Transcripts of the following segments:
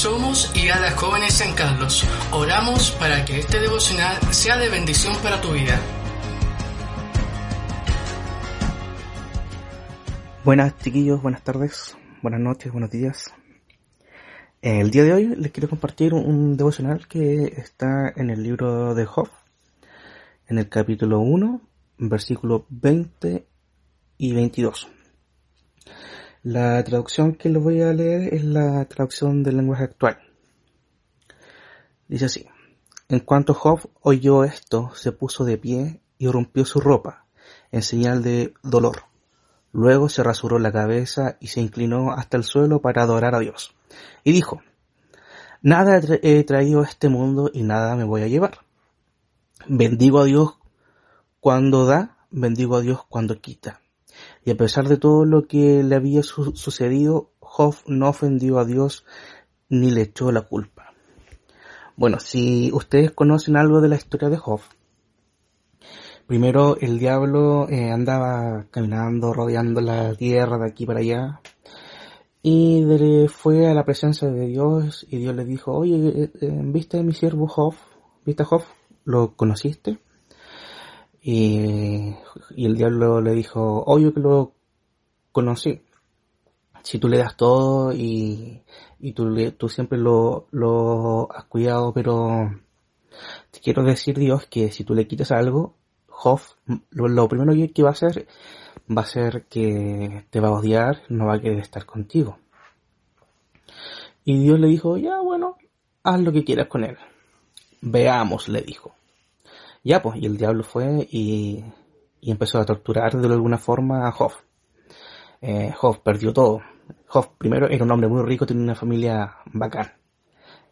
Somos Iradas Jóvenes San Carlos. Oramos para que este devocional sea de bendición para tu vida. Buenas chiquillos, buenas tardes, buenas noches, buenos días. El día de hoy les quiero compartir un devocional que está en el libro de Job, en el capítulo 1, versículo 20 y 22. La traducción que les voy a leer es la traducción del lenguaje actual. Dice así. En cuanto Job oyó esto, se puso de pie y rompió su ropa, en señal de dolor. Luego se rasuró la cabeza y se inclinó hasta el suelo para adorar a Dios. Y dijo, Nada he traído a este mundo y nada me voy a llevar. Bendigo a Dios cuando da, bendigo a Dios cuando quita. Y a pesar de todo lo que le había sucedido, Job no ofendió a Dios ni le echó la culpa. Bueno, si ustedes conocen algo de la historia de Job, primero el diablo eh, andaba caminando, rodeando la tierra de aquí para allá, y fue a la presencia de Dios y Dios le dijo, oye, eh, eh, ¿viste a mi siervo Job? ¿Viste a? ¿Lo conociste? Y, el diablo le dijo, oye que lo conocí. Si tú le das todo y, y tú, tú siempre lo, lo has cuidado, pero te quiero decir Dios que si tú le quitas algo, Job, lo, lo primero que va a hacer va a ser que te va a odiar, no va a querer estar contigo. Y Dios le dijo, ya bueno, haz lo que quieras con él. Veamos, le dijo. Ya pues, y el diablo fue y, y empezó a torturar de alguna forma a Job. Eh, Job perdió todo. Job primero era un hombre muy rico, tenía una familia bacán.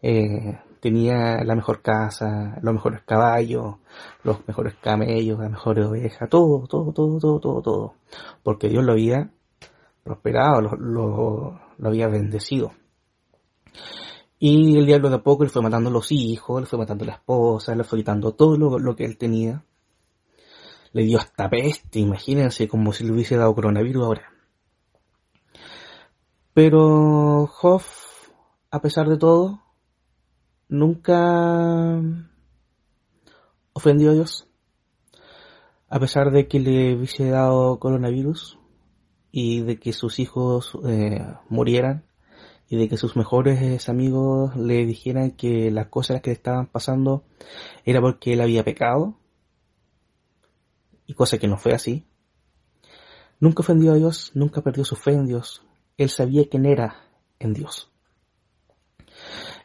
Eh, tenía la mejor casa, los mejores caballos, los mejores camellos, las mejores ovejas, todo, todo, todo, todo, todo, todo. Porque Dios lo había prosperado, lo, lo había bendecido. Y el diablo de a poco le fue matando los hijos, le fue matando la esposa, le fue quitando todo lo, que él tenía. Le dio hasta peste, imagínense, como si le hubiese dado coronavirus ahora. Pero Job, a pesar de todo, nunca ofendió a Dios. A pesar de que le hubiese dado coronavirus y de que sus hijos eh, murieran y de que sus mejores amigos le dijeran que las cosas que le estaban pasando era porque él había pecado y cosa que no fue así. Nunca ofendió a Dios, nunca perdió su fe en Dios. Él sabía quién era en Dios.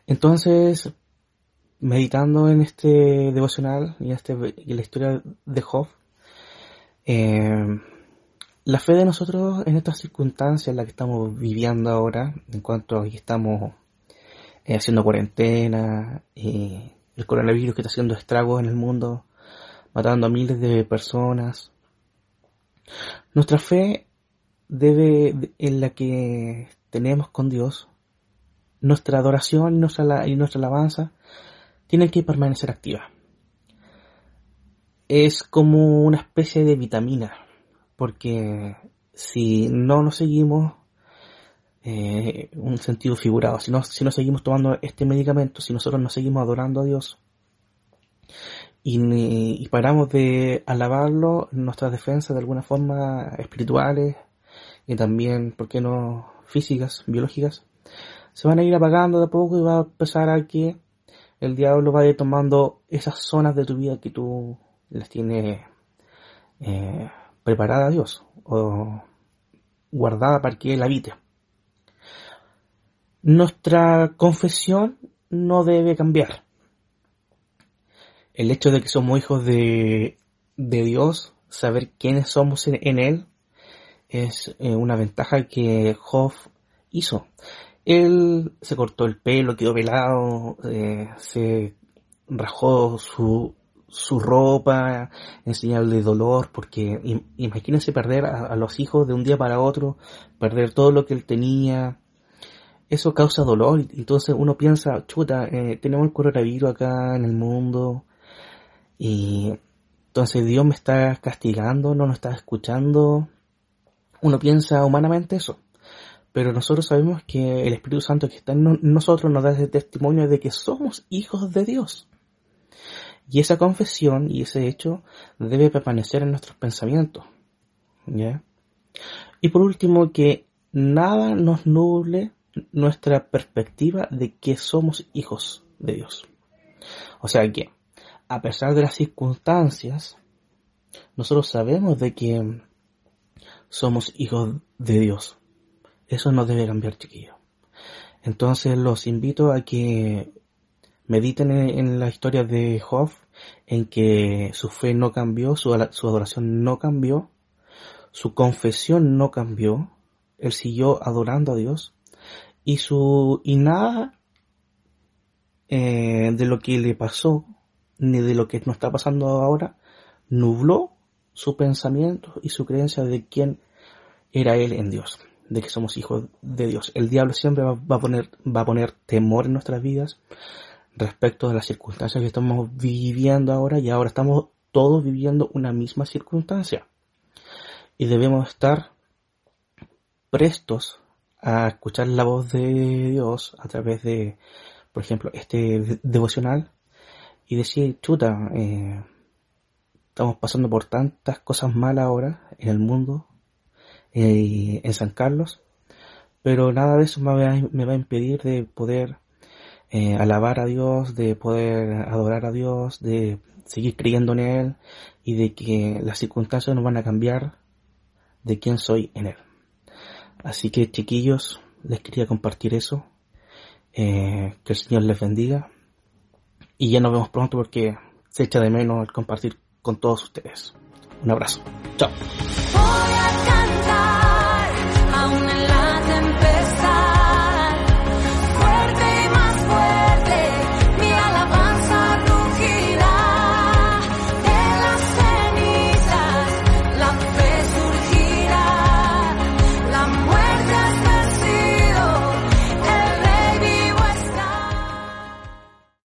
Entonces, meditando en este devocional y este, la historia de Job, eh, la fe de nosotros en estas circunstancias en las que estamos viviendo ahora, en cuanto a estamos eh, haciendo cuarentena, y el coronavirus que está haciendo estragos en el mundo, matando a miles de personas, nuestra fe debe, en la que tenemos con Dios, nuestra adoración y nuestra, alabanza tienen que permanecer activa. Es como una especie de vitamina, porque si no nos seguimos, eh, un sentido figurado, si no, si no seguimos tomando este medicamento, si nosotros no seguimos adorando a Dios y, y paramos de alabarlo, nuestras defensas de alguna forma espirituales y también, ¿por qué no?, físicas, biológicas, se van a ir apagando de a poco y va a empezar a que el diablo vaya tomando esas zonas de tu vida que tú las tienes eh, preparada a Dios o guardada para que Él habite. Nuestra confesión no debe cambiar. El hecho de que somos hijos de, de Dios, saber quiénes somos en, Él, es eh, una ventaja que Job hizo. Él se cortó el pelo, quedó pelado, eh, se rajó su, su ropa en señal de dolor, porque imagínense perder a, los hijos de un día para otro, perder todo lo que él tenía, eso causa dolor, entonces uno piensa, chuta, eh, tenemos el coronavirus acá en el mundo, y entonces Dios me está castigando, no nos está escuchando, uno piensa humanamente eso, pero nosotros sabemos que el Espíritu Santo que está en nosotros nos da ese testimonio de que somos hijos de Dios. Y esa confesión y ese hecho debe permanecer en nuestros pensamientos. ¿ya? Y por último, que nada nos nuble nuestra perspectiva de que somos hijos de Dios. O sea que, a pesar de las circunstancias, nosotros sabemos de que somos hijos de Dios. Eso no debe cambiar, chiquillos. Entonces los invito a que mediten en, la historia de Job, en que su fe no cambió, su, adoración no cambió, su confesión no cambió, él siguió adorando a Dios y su y nada eh, de lo que le pasó ni de lo que nos está pasando ahora nubló su pensamiento y su creencia de quién era él en Dios, de que somos hijos de Dios. El diablo siempre va, a poner va a poner temor en nuestras vidas respecto de las circunstancias que estamos viviendo ahora y ahora estamos todos viviendo una misma circunstancia. Y debemos estar prestos a escuchar la voz de Dios a través de, por ejemplo, este devocional y decir, chuta, eh, estamos pasando por tantas cosas malas ahora en el mundo, eh, en San Carlos, pero nada de eso me va, me va a impedir de poder eh, alabar a Dios, de poder adorar a Dios, de seguir creyendo en Él y de que las circunstancias no van a cambiar de quién soy en Él. Así que chiquillos, les quería compartir eso. Eh, que el Señor les bendiga. Y ya nos vemos pronto porque se echa de menos el compartir con todos ustedes. Un abrazo. Chao.